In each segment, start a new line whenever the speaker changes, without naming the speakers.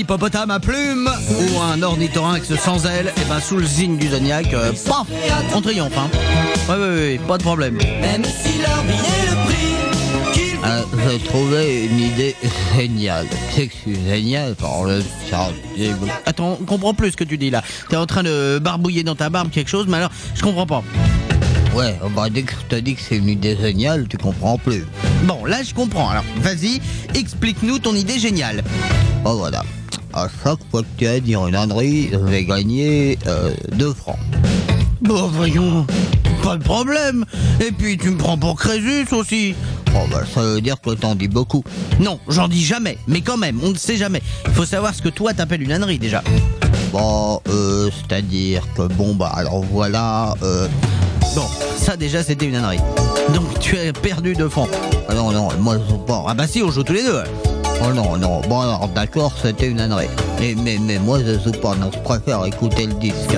hippopotame à plumes ou un ornithorynx sans ailes, et ben sous le signe du zodiaque, euh, paf, on triomphe. Hein. Ouais, ouais, ouais, pas de problème.
Même si leur le prix
Euh, J'ai trouvé une idée géniale. C'est que suis génial par le. Attends, on comprend plus ce que tu dis là. T'es en train de barbouiller dans ta barbe quelque chose, mais alors, je comprends pas. Ouais, bah dès que je te dis que c'est une idée géniale, tu comprends plus. Bon, là je comprends. Alors, vas-y, explique-nous ton idée géniale. Oh voilà. À chaque fois que tu vas dire une ânerie, je vais gagner euh, 2 francs. Bon, voyons, pas de problème. Et puis, tu me prends pour Crésus aussi. Oh, bah, ça veut dire que t'en dis beaucoup. Non, j'en dis jamais. Mais quand même, on ne sait jamais. Il faut savoir ce que toi t'appelles une ânerie déjà. Bon, euh, c'est-à-dire que bon, bah, alors voilà, euh... Bon, ça déjà, c'était une ânerie. Donc, tu as perdu deux francs. Ah non, non, moi, je pas. Ah bah si, on joue tous les deux. Oh non, non, bon alors d'accord, c'était une ânerie. Mais, mais, mais moi, je joue pas, non, je préfère écouter le disque.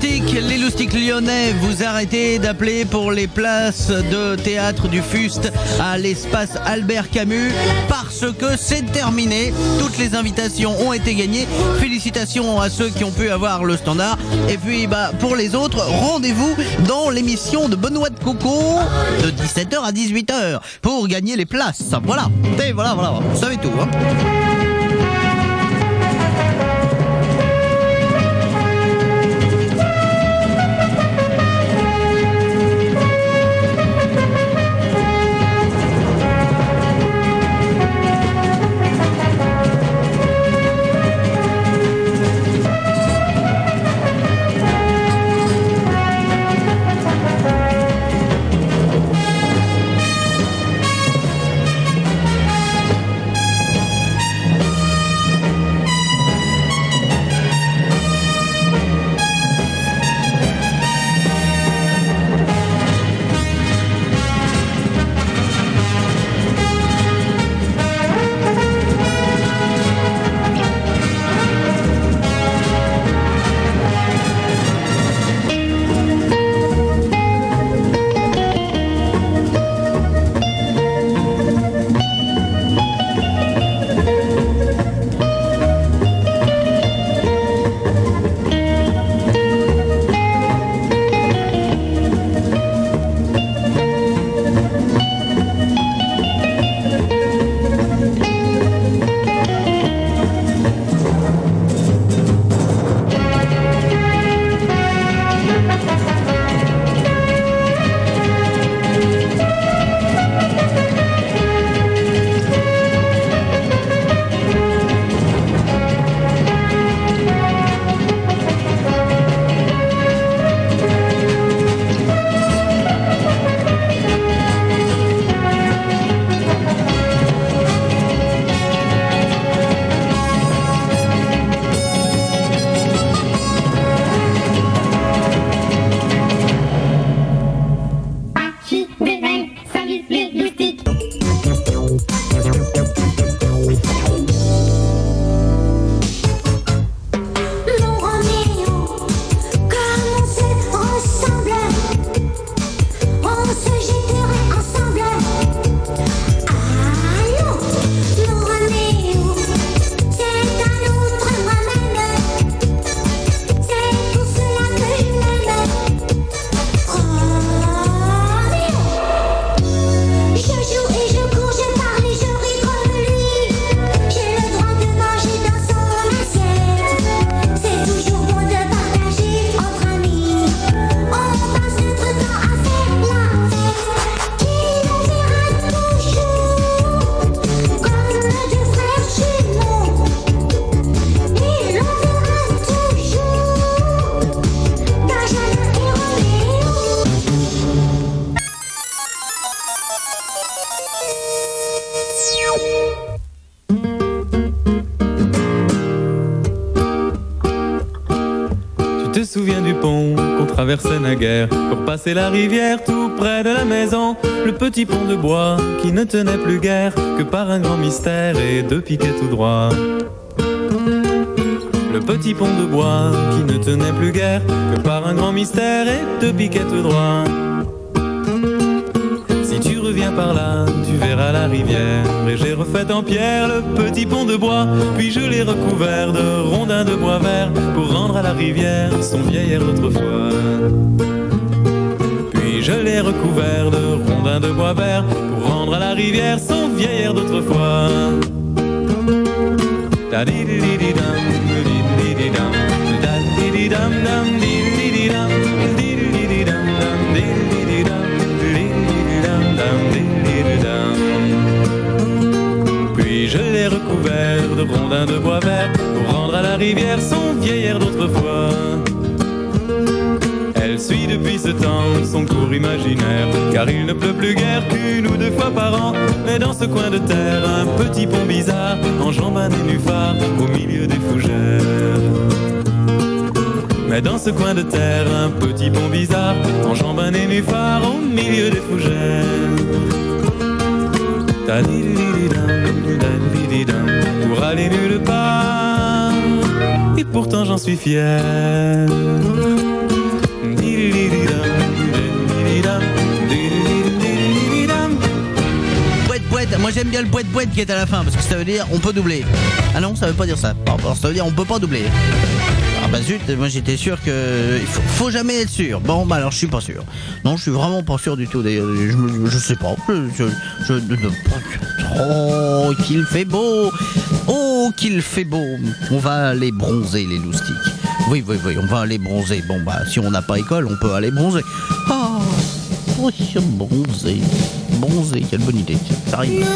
Les
loustiques lyonnais, vous arrêtez d'appeler pour les places de théâtre du Fuste à l'espace Albert Camus parce que c'est terminé. Toutes les invitations ont été gagnées. Félicitations à ceux qui ont pu avoir le standard. Et puis, bah, pour les autres, rendez-vous dans l'émission de Benoît de Coco de 17h à 18h pour gagner les places. Voilà. Et voilà, voilà. Vous savez tout, hein.
Pour
passer la rivière tout près de la maison Le petit pont de bois qui ne tenait plus guère que par un grand mystère et deux piquets tout droit Le petit pont de bois qui ne tenait plus guère que par un grand mystère et deux piquets tout droit Et j'ai refait en pierre le petit pont de bois. Puis je l'ai recouvert de rondins de bois vert pour rendre à la rivière son vieil air d'autrefois. Puis je l'ai recouvert de rondins de bois vert pour rendre à la rivière son vieil d'autrefois. De de bois vert pour rendre à la rivière son vieil air d'autrefois. Elle suit depuis ce temps son cours imaginaire, car il ne pleut plus guère qu'une ou deux fois par an. Mais dans ce coin de terre, un petit pont bizarre enjambe un nénuphar au milieu des fougères. Mais dans ce coin de terre, un petit pont bizarre enjambe un nénuphar au milieu des fougères. Ta-di-di-di-dam, Pour aller nulle part, et pourtant j'en suis fier.
Moi j'aime bien le boîte, boîte qui est à la fin parce que ça veut dire on peut doubler. Ah non, ça veut pas dire ça. Ça veut dire on peut pas doubler. Ah bah zut, moi j'étais sûr que. Faut, jamais être sûr. Bon, bah alors je suis pas sûr. Non, je suis vraiment pas sûr du tout d'ailleurs. Je, je sais pas. Je. je, je, oh, qu'il fait beau Oh, qu'il fait beau On va aller bronzer les loustiques. Oui, oui, oui, on va aller bronzer. Bon, bah si on n'a pas école, on peut aller bronzer. Oh, oui, bronzer. Bronzer, quelle bonne idée. Ça arrive.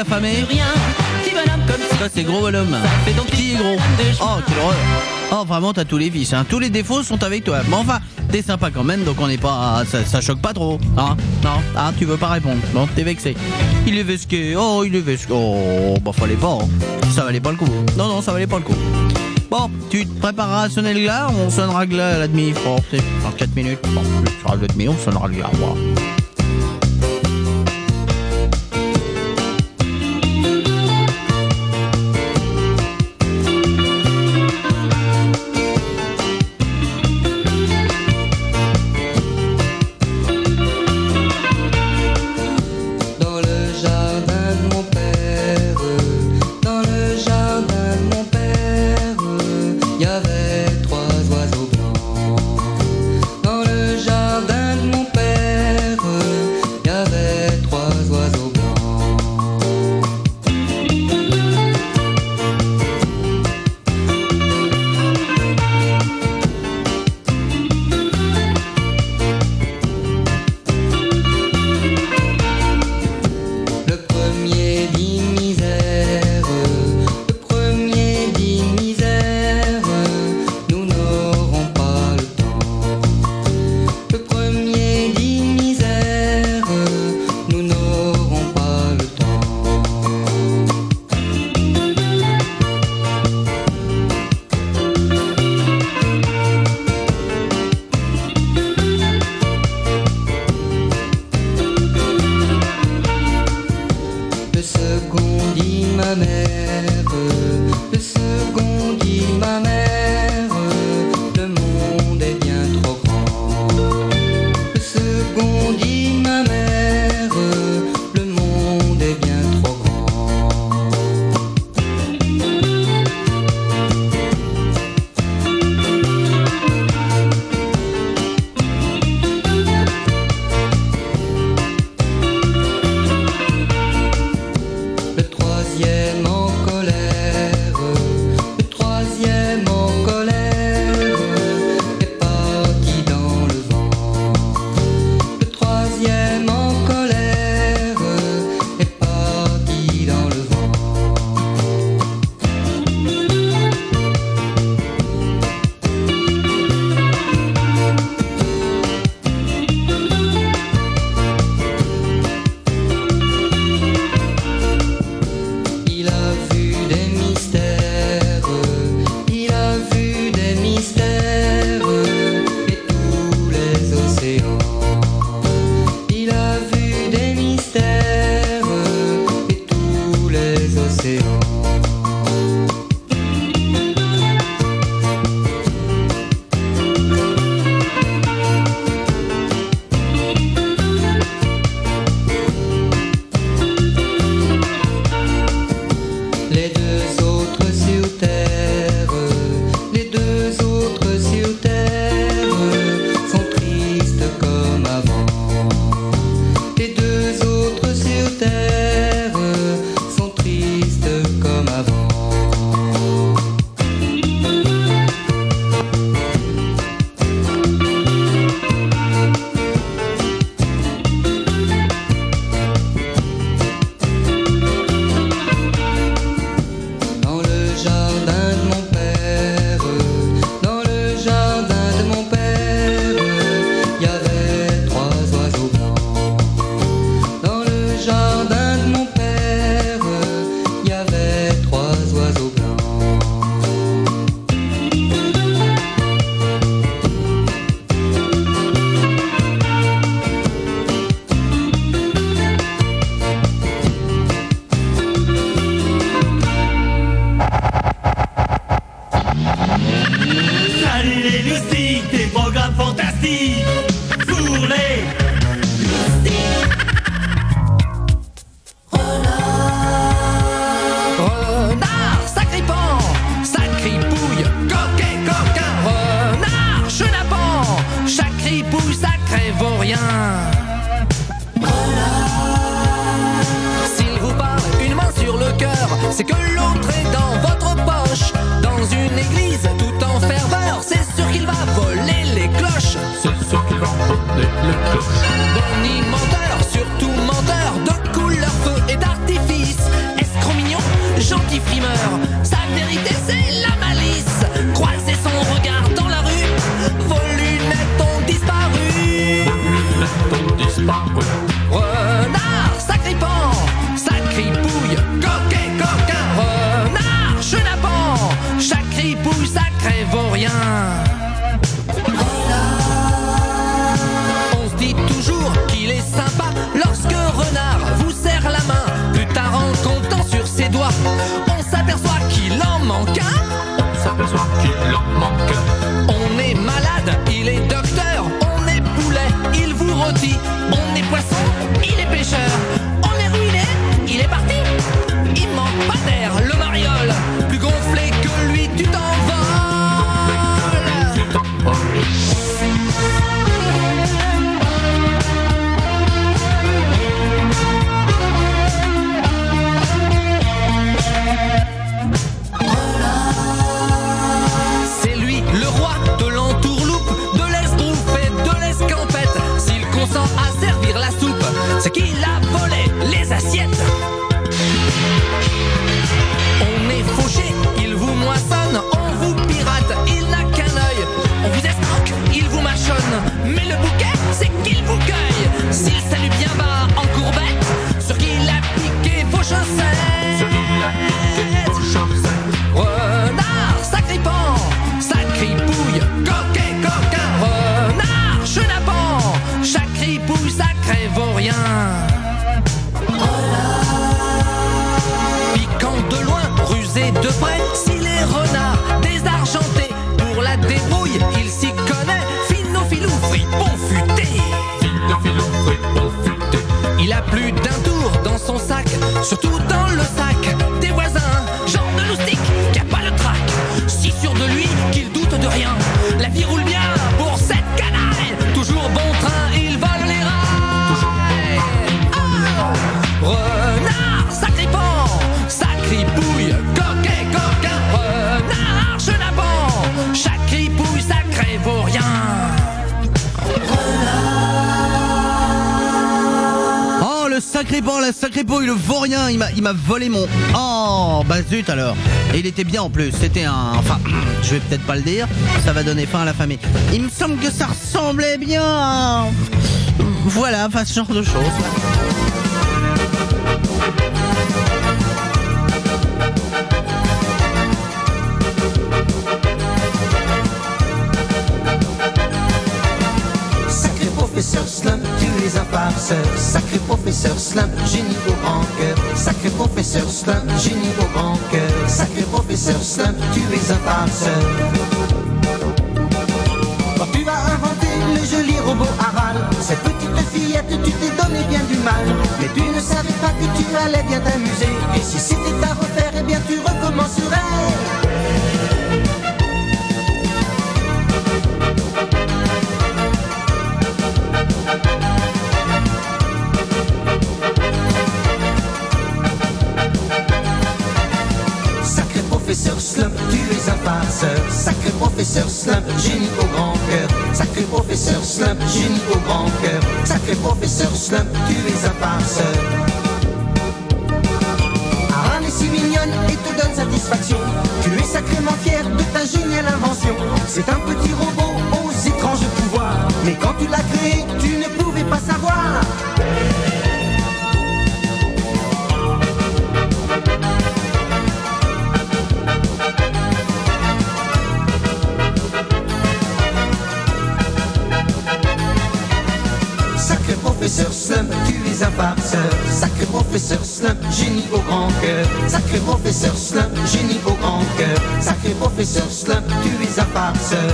affamé. Comme
ça. c'est gros bonhomme.
Fait donc
gros. Oh. Oh, vraiment, t'as tous les vices. Hein. Tous les défauts sont avec toi. Mais enfin, t'es sympa quand même, donc on n'est pas. Ça, choque pas trop. Hein non Ah, tu veux pas répondre. Bon, t'es vexé. Il est vesqué. Oh, il est vesqué. Oh, bah, fallait pas. Hein. Ça valait pas le coup. Non, non, ça valait pas le coup. Bon, tu te prépareras à sonner le glas, on sonnera le glas à la demi. Bon, c'est dans 4 minutes. Bon, on sonnera le glas.
beau, le
vaurien, il
m'a, il m'a volé mon. Oh, bah zut alors. Et il était bien en plus. C'était un. Enfin, je vais peut-être pas le dire. Ça va donner fin à la famille. Il me semble que ça ressemblait bien. Voilà, enfin ce genre de choses.
Sacré professeur Slum, tu les as. Sacré Slump, génie beau rancœur, sacré professeur Slump, génie beau rancœur, sacré professeur Slump, tu es un passeur. Quand tu as inventé le joli robot Aral, cette petite fillette, tu t'es donné bien du mal, mais tu ne savais pas que tu allais bien t'amuser, et si c'était à refaire, eh bien tu recommencerais. Sacré professeur Slump, génie au grand cœur. Sacré professeur Slump, génie au grand cœur. Sacré professeur Slump, tu es un farceur. Aran est si mignonne et te donne satisfaction. Tu es sacrément fier de ta géniale invention. C'est un petit robot aux étranges pouvoirs. Mais quand tu l'as créé, tu ne pouvais pas savoir. Professeur Slump, tu es un farceur. Sacré professeur Slump, génie au grand cœur. Sacré professeur Slump, génie au grand cœur. Sacré professeur Slump, tu es un farceur.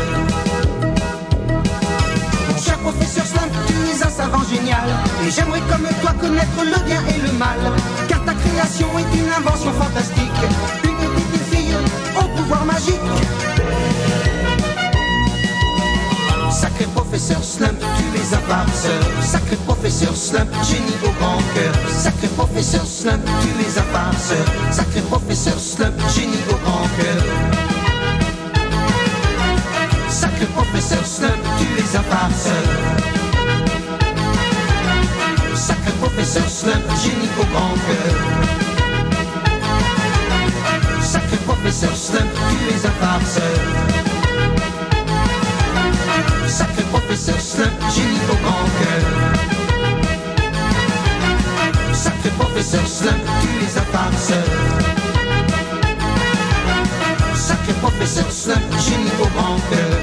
Cher professeur Slump, tu es un savant génial. Et j'aimerais comme toi connaître le bien et le mal. Car ta création est une invention fantastique. Une petite fille au pouvoir magique. Sacré professeur Slump, Sacré professeur Slump, génie au grand cœur. Sacré professeur Slump, tu es un. Sacré professeur Slump, génie au grand cœur. Sacré professeur Slump, tu es un. Sacré professeur Slump, génie au grand cœur. Sacré professeur Slump, tu es un. Sacré professeur Slump, génie au grand cœur. Sacré professeur Slump, tu es un farceur. Sacré professeur Slump, génie au grand cœur.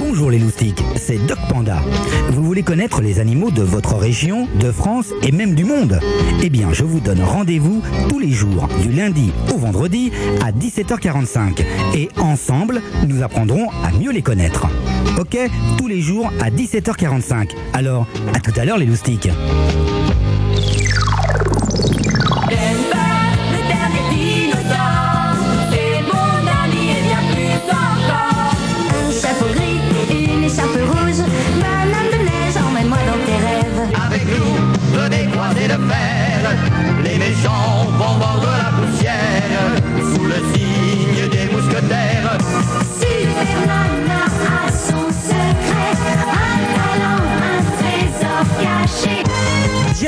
Bonjour les loustiques, c'est Doc Panda. Vous voulez connaître les animaux de votre région, de France et même du monde? Eh bien, je vous donne rendez-vous tous les jours, du lundi au vendredi à 17h45. Et ensemble, nous apprendrons à mieux les connaître. Ok? Tous les jours à 17h45. Alors, à tout à l'heure les loustiques.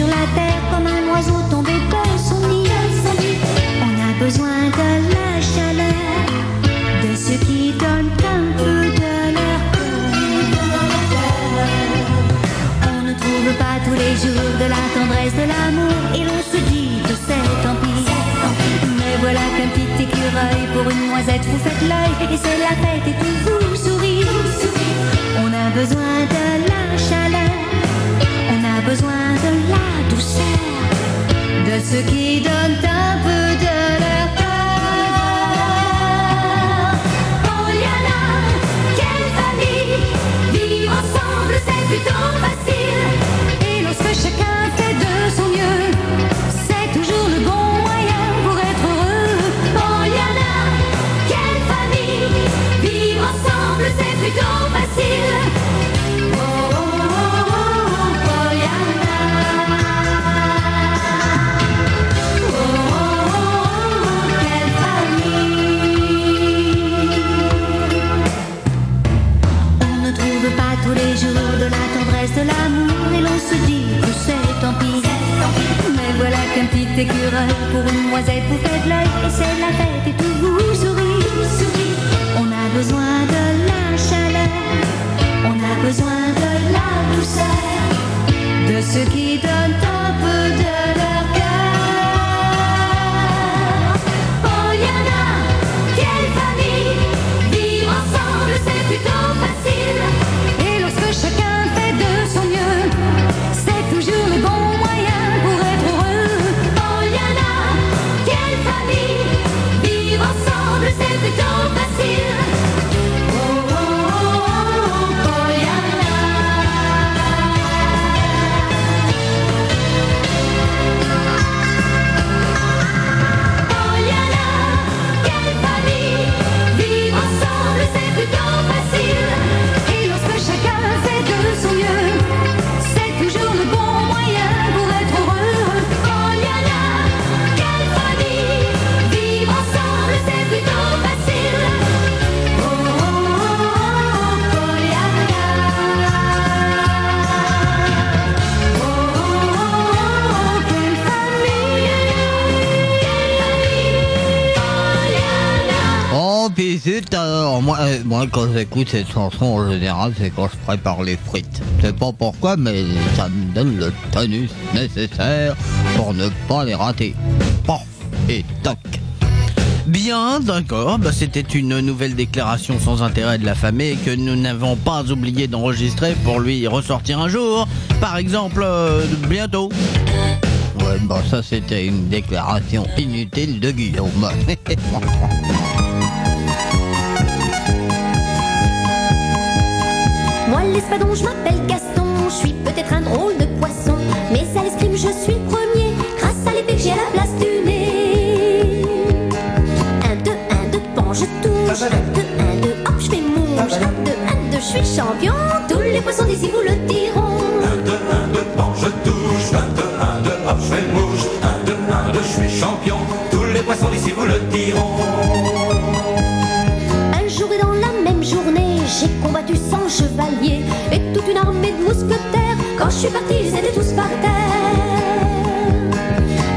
sur la terre comme un oiseau tombé de son nid. On a besoin de la chaleur, de ceux qui donnent un peu de cœur. On ne trouve pas tous les jours de la tendresse, de l'amour, et l'on se dit que c'est tant pis. Mais voilà qu'un petit écureuil pour une noisette vous faites l'œil, et c'est la fête et tout vous sourit. On a besoin de ceux qui donnent un pour une noisette vous fait de l'œil et c'est la fête et tout vous sourit. sourit. On a besoin de la chaleur, on a besoin de la douceur, de ceux qui donnent
j'écoute cette chanson, en général, c'est quand je prépare les frites. Je sais pas pourquoi, mais ça me donne le tonus nécessaire pour ne pas les rater. Pof et toc. Bien, d'accord, bah, c'était une nouvelle déclaration sans intérêt de la famille que nous n'avons pas oublié d'enregistrer pour lui ressortir un jour. Par exemple, euh, bientôt. Ouais, bon, ça c'était une déclaration inutile de Guillaume.
Moi l'espadon, je m'appelle Gaston, je suis peut-être un drôle de poisson, mais à l'escrime je suis le premier, grâce à l'épée que j'ai à la place du nez. Un, deux, un, deux, pan, je touche, un, deux, un, deux, hop, je fais mouche, un, deux, un, deux, je suis champion, tous les poissons d'ici vous le diront.
Un, deux, un, deux, pan, je touche. Un, deux, un, deux, hop, je fais mouche. Un, deux, un, deux, je suis champion. Tous les poissons d'ici vous le diront.
Et toute une armée de mousquetaires. Quand je suis parti, ils étaient tous par terre.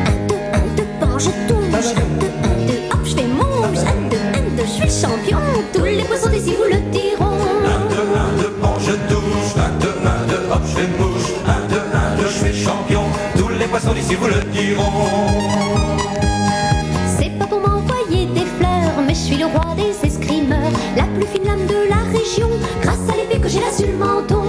Un, deux, un, deux, pan, je touche. Un, deux, un, deux, hop, je fais mouche. Un, deux, un, deux, je suis champion. Tous les poissons d'ici vous le diront.
Un, deux, un, deux, pan, je touche. Un, deux, un, deux, hop, je fais mouche. Un, deux, un, deux, je suis champion. Tous les poissons d'ici vous le diront.
J'ai là sur le menton.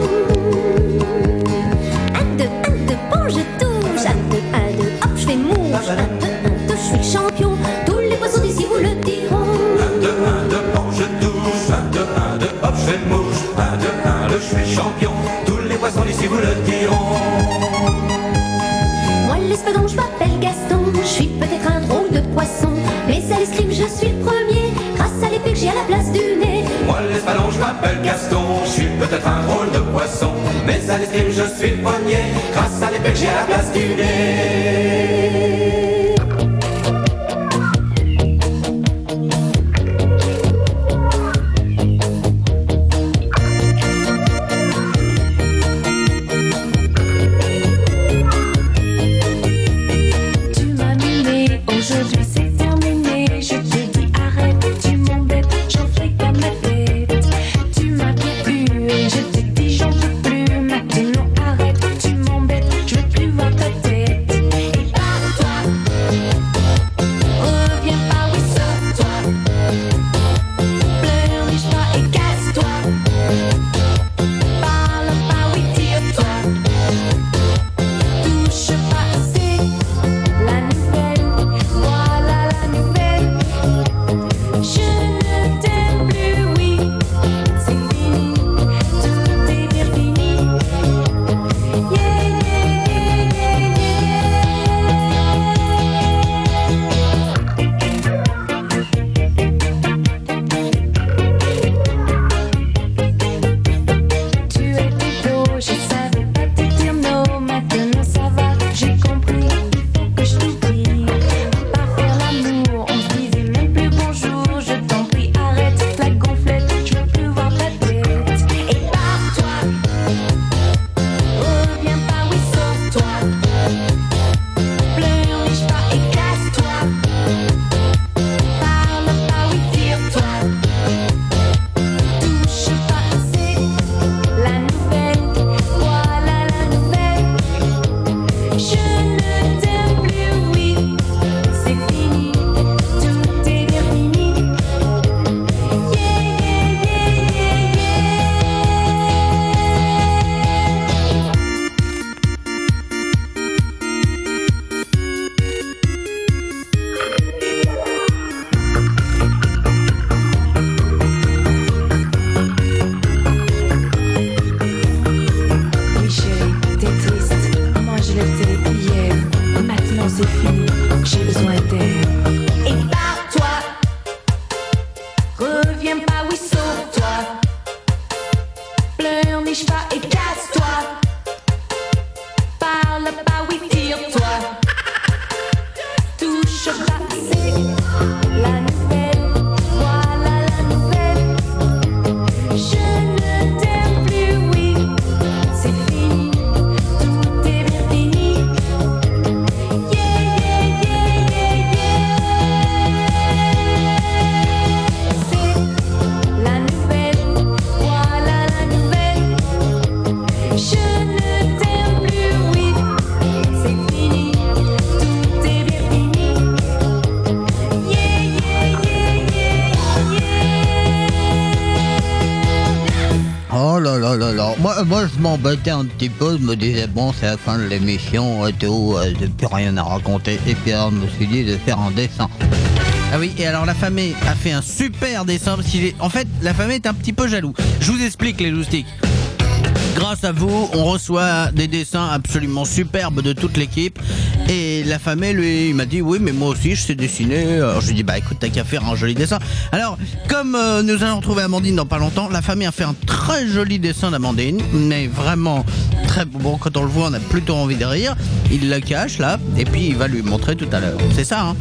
Un, deux, un, deux, bon, je touche. Un, deux, un, deux, hop, je fais mouche. Un, deux, un, deux, je suis champion. Tous les poissons d'ici vous le diront.
Un, deux, un, deux, pan, je touche. Un, deux, un, deux, hop, je fais mouche. Un, deux, un, deux, je suis champion. Tous les poissons d'ici vous le diront.
Moi, l'espadon, je m'appelle Gaston. Je suis peut-être un drôle de poisson, mais à l'escrime, je suis le premier, grâce à l'épée que j'ai à la place du nez.
Je m'appelle Gaston. Je suis peut-être un drôle de poisson Mais à l'escrime je suis le premier Grâce à l'épée que j'ai la place du nez
pas et casse-toi. Parle pas, oui, tire-toi. Touche pas, c'est la
m'embêtais un petit peu. Je me disais, bon, c'est la fin de l'émission et tout. euh, J'ai plus rien à raconter. Et puis alors, je me suis dit de faire un dessin. Ah oui, et alors la famille a fait un super dessin. Parce qu'il est... En fait, la famille est un petit peu jaloux. Je vous explique les loustiques. Grâce à vous, on reçoit des dessins absolument superbes de toute l'équipe. Et la famille, lui, il m'a dit Oui, mais moi aussi, je sais dessiner. Alors je lui ai dit Bah écoute, t'as qu'à faire un joli dessin. Alors, comme euh, nous allons retrouver Amandine dans pas longtemps, la famille a fait un très joli dessin d'Amandine. Mais vraiment très bon. Quand on le voit, on a plutôt envie de rire. Il le cache là. Et puis, il va lui montrer tout à l'heure. C'est ça, hein?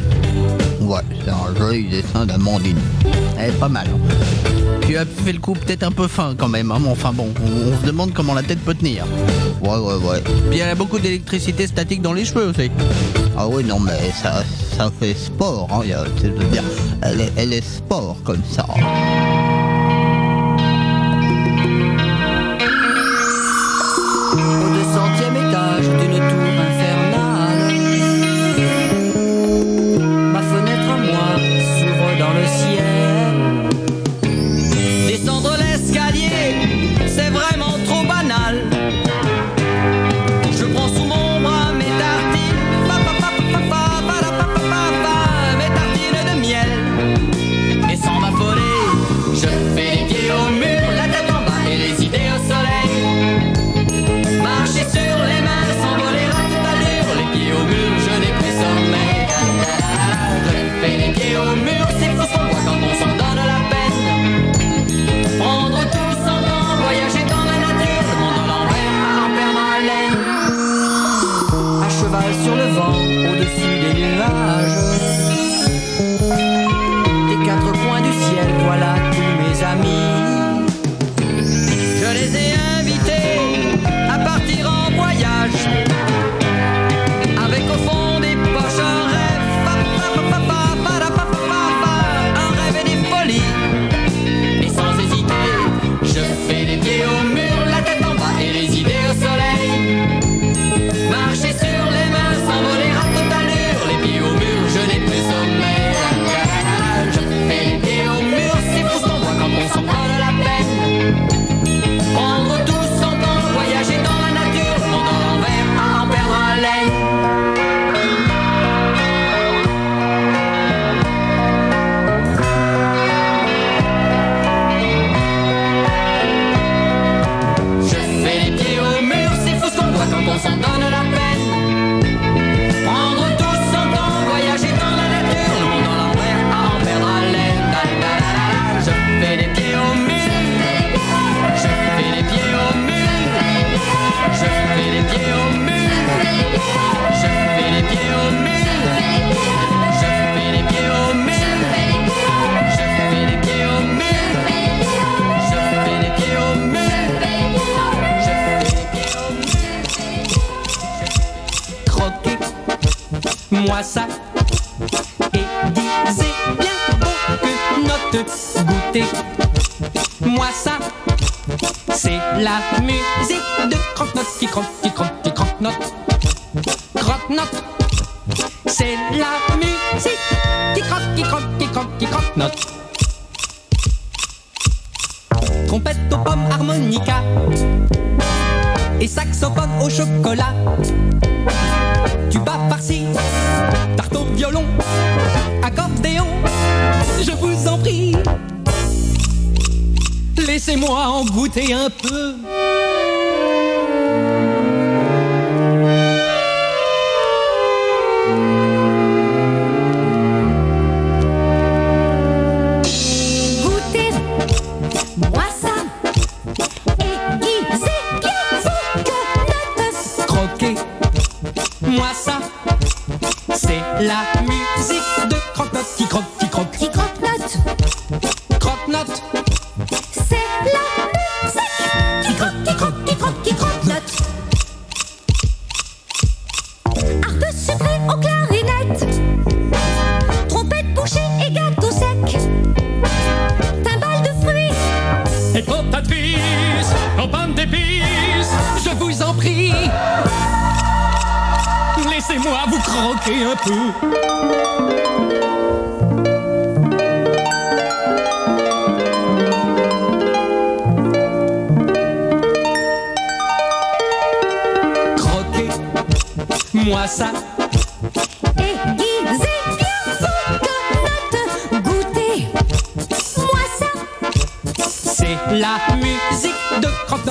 Ouais, c'est un joli dessin d'Amandine. Elle est pas mal. hein. Tu as fait le coup peut-être un peu fin quand même, hein, mais enfin bon, on, on se demande comment la tête peut tenir. Ouais, ouais, ouais. Puis elle a beaucoup d'électricité statique dans les cheveux aussi. Ah oui, non, mais ça, ça fait sport, hein, a- c'est de dire. Elle est, elle est sport comme ça.
is it et
disait bien que notre goûter. Moi ça, c'est la musique de croque-note qui croque, qui croque, qui croque-note. Croque-note, c'est la musique qui croque, qui croque, qui croque, qui croque-note. Trompette aux pommes, harmonica et saxophone au chocolat. Farci, tarte violon, accordéon, je vous en prie. Laissez-moi en goûter un peu. La musique de croque-note qui croque, qui croque,
qui croque-note.
Croque-note.
C'est la musique
qui croque, qui croque, qui croque, qui croque-note.
Harpe
sucrée aux clarinettes. Trompette bouchée
et gâteau
sec. Timbale de fruits. Et cantatrice, campagne d'épices. moi vous croquer un peu.
Croquez moi ça. Aiguisé, bien
goûter, moi ça. C'est la musique de croque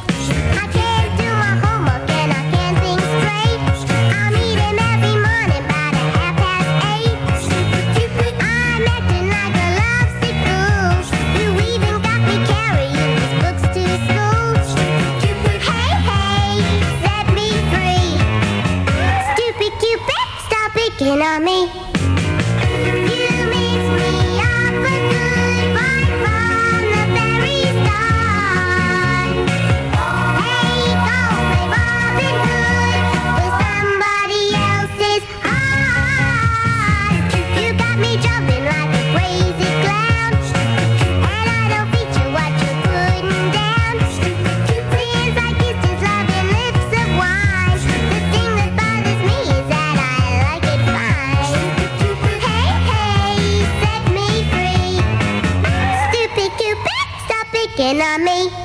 Skin on me. picking on me.